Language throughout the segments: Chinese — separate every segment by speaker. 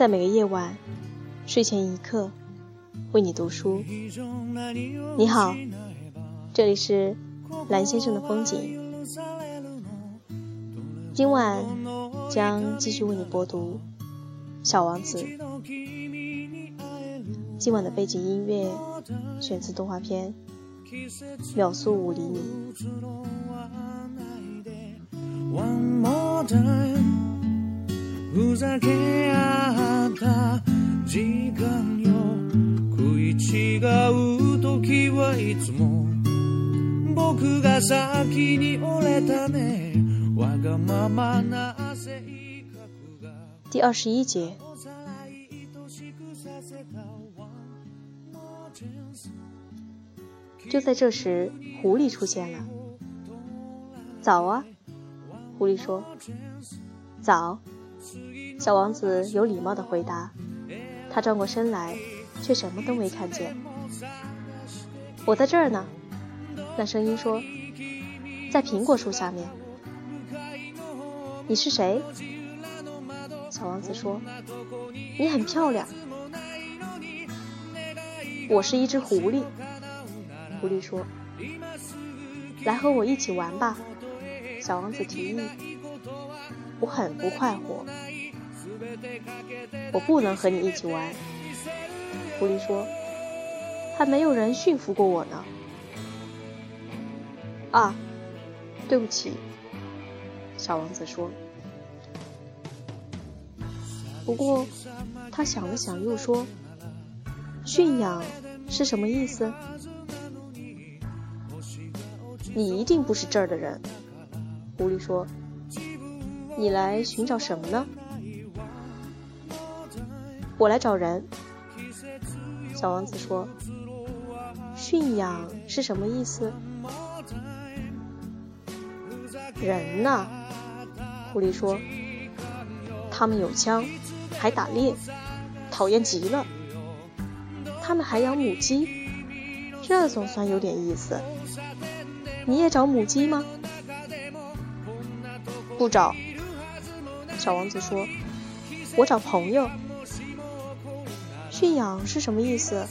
Speaker 1: 在每个夜晚，睡前一刻，为你读书。你好，这里是蓝先生的风景。今晚将继续为你播读《小王子》。今晚的背景音乐选自动画片《秒速五厘米》。第二十一节。就在这时，狐狸出现了。早啊，狐狸说。早。小王子有礼貌的回答。他转过身来，却什么都没看见。我在这儿呢。那声音说，在苹果树下面。你是谁？小王子说，你很漂亮。我是一只狐狸。狐狸说：“来和我一起玩吧。”小王子提议。我很不快活。我不能和你一起玩。狐狸说：“还没有人驯服过我呢。”啊，对不起。小王子说。不过，他想了想，又说：“驯养是什么意思？”你一定不是这儿的人，狐狸说：“你来寻找什么呢？”我来找人。小王子说：“驯养是什么意思？”人呢？狐狸说：“他们有枪，还打猎，讨厌极了。他们还养母鸡，这总算有点意思。”你也找母鸡吗？不找。小王子说：“我找朋友。”驯养是什么意思？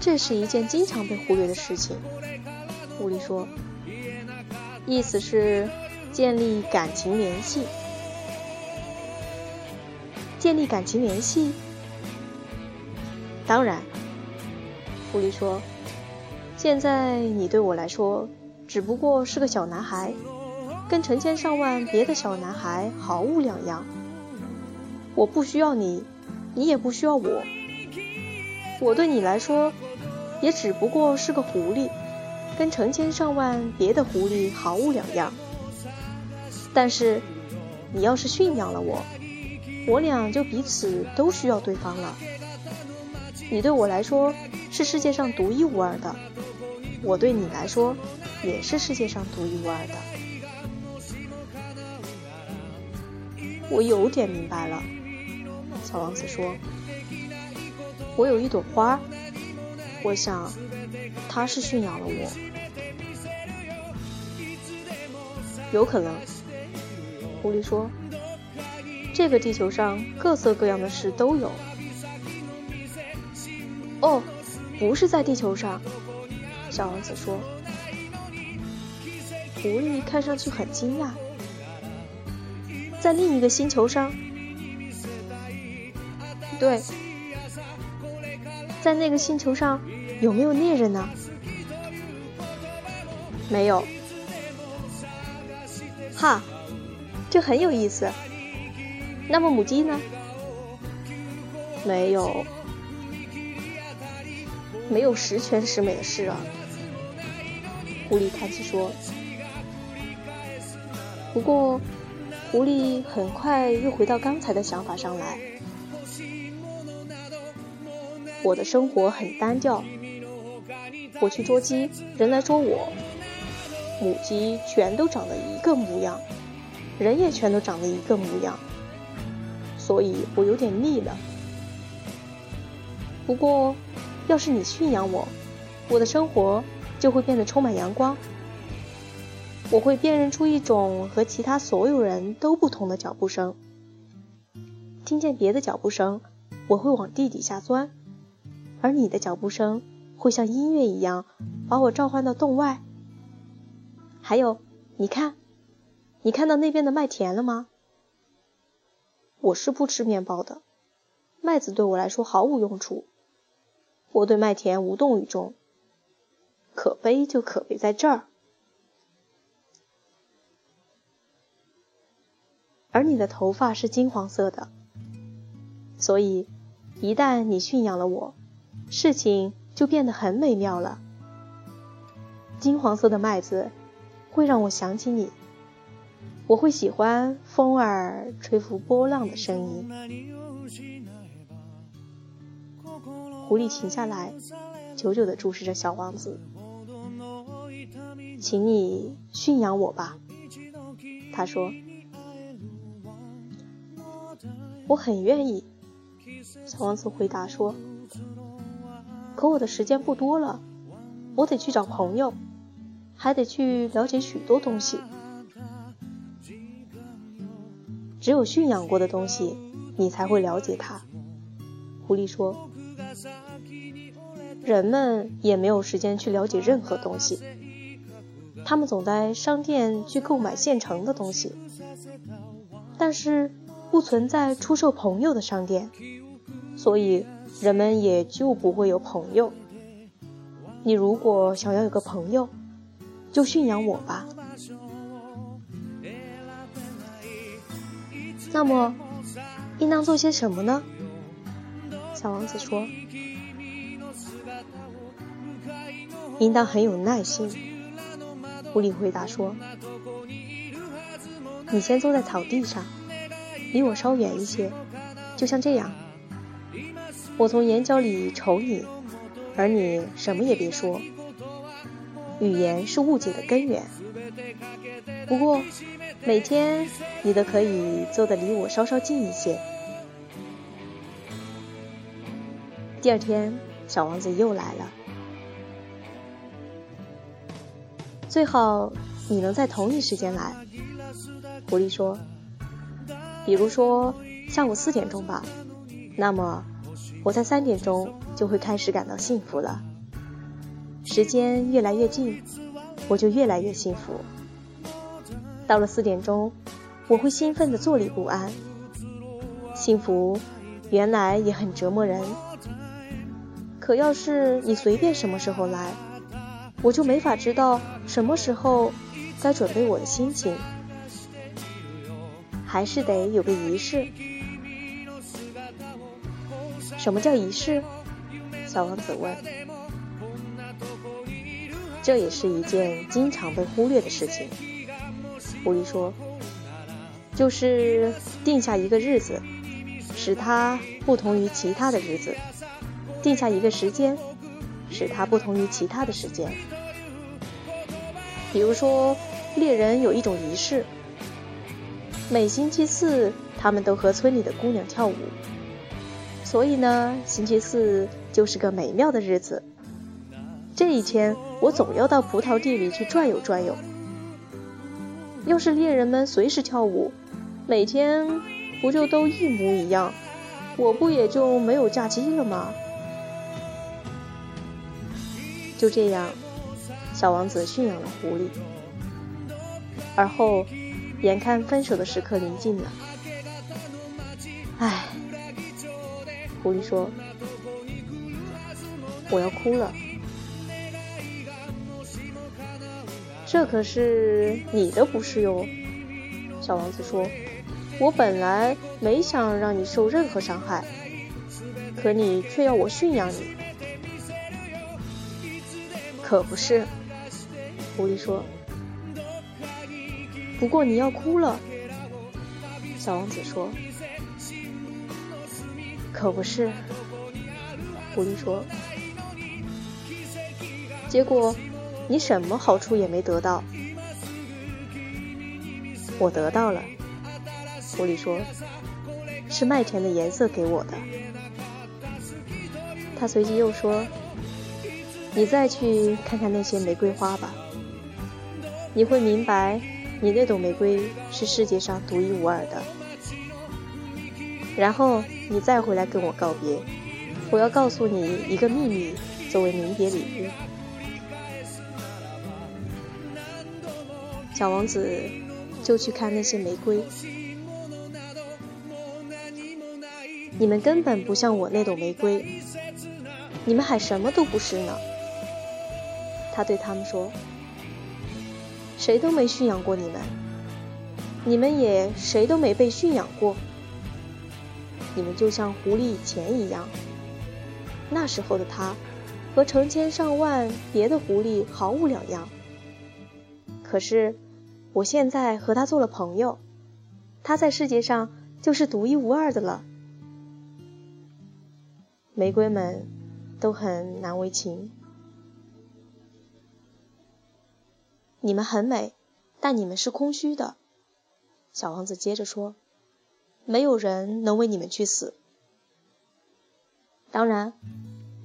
Speaker 1: 这是一件经常被忽略的事情。狐狸说：“意思是建立感情联系。建立感情联系？当然。”狐狸说。现在你对我来说只不过是个小男孩，跟成千上万别的小男孩毫无两样。我不需要你，你也不需要我。我对你来说也只不过是个狐狸，跟成千上万别的狐狸毫无两样。但是你要是驯养了我，我俩就彼此都需要对方了。你对我来说是世界上独一无二的。我对你来说，也是世界上独一无二的。我有点明白了，小王子说：“我有一朵花，我想，它是驯养了我。有可能。”狐狸说：“这个地球上各色各样的事都有。”哦，不是在地球上。小王子说：“狐狸看上去很惊讶，在另一个星球上，对，在那个星球上有没有猎人呢？没有。哈，这很有意思。那么母鸡呢？没有，没有十全十美的事啊。”狐狸叹气说：“不过，狐狸很快又回到刚才的想法上来。我的生活很单调，我去捉鸡，人来捉我。母鸡全都长得一个模样，人也全都长得一个模样，所以我有点腻了。不过，要是你驯养我，我的生活……”就会变得充满阳光。我会辨认出一种和其他所有人都不同的脚步声，听见别的脚步声，我会往地底下钻，而你的脚步声会像音乐一样把我召唤到洞外。还有，你看，你看到那边的麦田了吗？我是不吃面包的，麦子对我来说毫无用处。我对麦田无动于衷。可悲就可悲在这儿。而你的头发是金黄色的，所以一旦你驯养了我，事情就变得很美妙了。金黄色的麦子会让我想起你，我会喜欢风儿吹拂波浪的声音。狐狸停下来，久久地注视着小王子。请你驯养我吧，他说。我很愿意，小王子回答说。可我的时间不多了，我得去找朋友，还得去了解许多东西。只有驯养过的东西，你才会了解它。狐狸说。人们也没有时间去了解任何东西，他们总在商店去购买现成的东西，但是。不存在出售朋友的商店，所以人们也就不会有朋友。你如果想要有个朋友，就驯养我吧。那么，应当做些什么呢？小王子说：“应当很有耐心。”狐狸回答说：“你先坐在草地上。”离我稍远一些，就像这样。我从眼角里瞅你，而你什么也别说。语言是误解的根源。不过，每天你都可以坐得离我稍稍近一些。第二天，小王子又来了。最好你能在同一时间来，狐狸说。比如说下午四点钟吧，那么我在三点钟就会开始感到幸福了。时间越来越近，我就越来越幸福。到了四点钟，我会兴奋的坐立不安。幸福原来也很折磨人，可要是你随便什么时候来，我就没法知道什么时候该准备我的心情。还是得有个仪式。什么叫仪式？小王子问。这也是一件经常被忽略的事情。狐狸说：“就是定下一个日子，使它不同于其他的日子；定下一个时间，使它不同于其他的时间。比如说，猎人有一种仪式。”每星期四，他们都和村里的姑娘跳舞，所以呢，星期四就是个美妙的日子。这一天，我总要到葡萄地里去转悠转悠。要是猎人们随时跳舞，每天不就都一模一样？我不也就没有假期了吗？就这样，小王子驯养了狐狸，而后。眼看分手的时刻临近了，唉，狐狸说：“我要哭了。”这可是你的不是哟，小王子说：“我本来没想让你受任何伤害，可你却要我驯养你。”可不是，狐狸说。不过你要哭了，小王子说。可不是，狐狸说。结果你什么好处也没得到。我得到了，狐狸说，是麦田的颜色给我的。他随即又说：“你再去看看那些玫瑰花吧，你会明白。”你那朵玫瑰是世界上独一无二的。然后你再回来跟我告别。我要告诉你一个秘密，作为临别礼物。小王子就去看那些玫瑰。你们根本不像我那朵玫瑰，你们还什么都不是呢。他对他们说：“谁都没驯养过你们，你们也谁都没被驯养过。你们就像狐狸以前一样。”那时候的他，和成千上万别的狐狸毫无两样。可是，我现在和他做了朋友，他在世界上就是独一无二的了。玫瑰们都很难为情。你们很美，但你们是空虚的。小王子接着说：“没有人能为你们去死。”当然，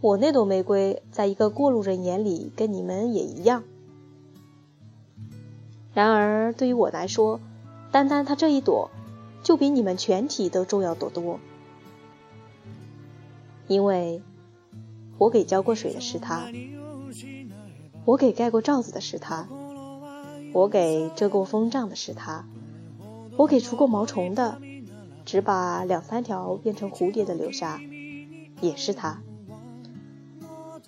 Speaker 1: 我那朵玫瑰在一个过路人眼里跟你们也一样。然而，对于我来说，单单它这一朵，就比你们全体都重要得多。因为，我给浇过水的是它，我给盖过罩子的是它，我给遮过风帐的是它，我给除过毛虫的，只把两三条变成蝴蝶的留下。也是他，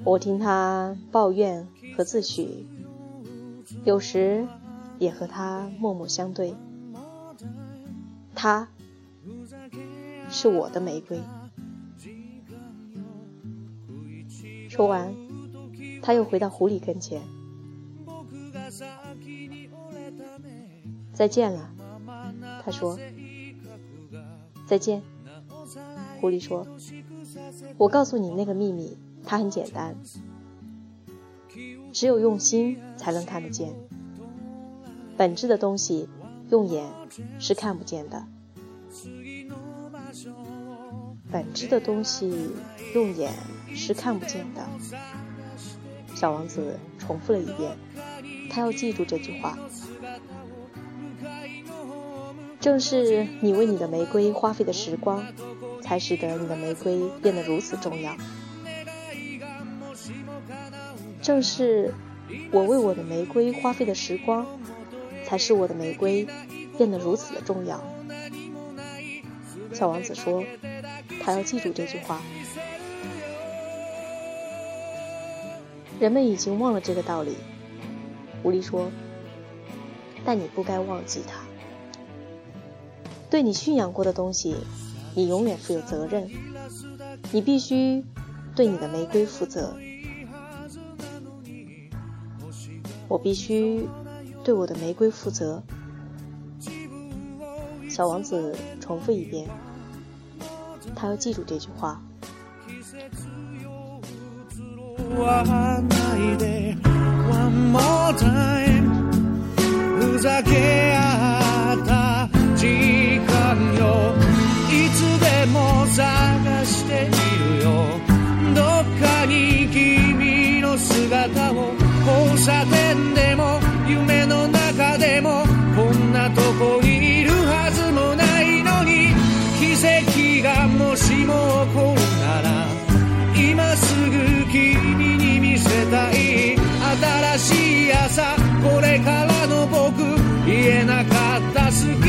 Speaker 1: 我听他抱怨和自诩，有时也和他默默相对。他是我的玫瑰。说完，他又回到狐狸跟前。再见了，他说。再见，狐狸说。我告诉你那个秘密，它很简单，只有用心才能看得见。本质的东西，用眼是看不见的。本质的东西，用眼是看不见的。小王子重复了一遍，他要记住这句话。正是你为你的玫瑰花费的时光。才使得你的玫瑰变得如此重要。正是我为我的玫瑰花费的时光，才使我的玫瑰变得如此的重要。小王子说：“他要记住这句话。”人们已经忘了这个道理。狐狸说：“但你不该忘记它。对你驯养过的东西。”你永远负有责任，你必须对你的玫瑰负责。我必须对我的玫瑰负责。小王子重复一遍，他要记住这句话。えなかった好き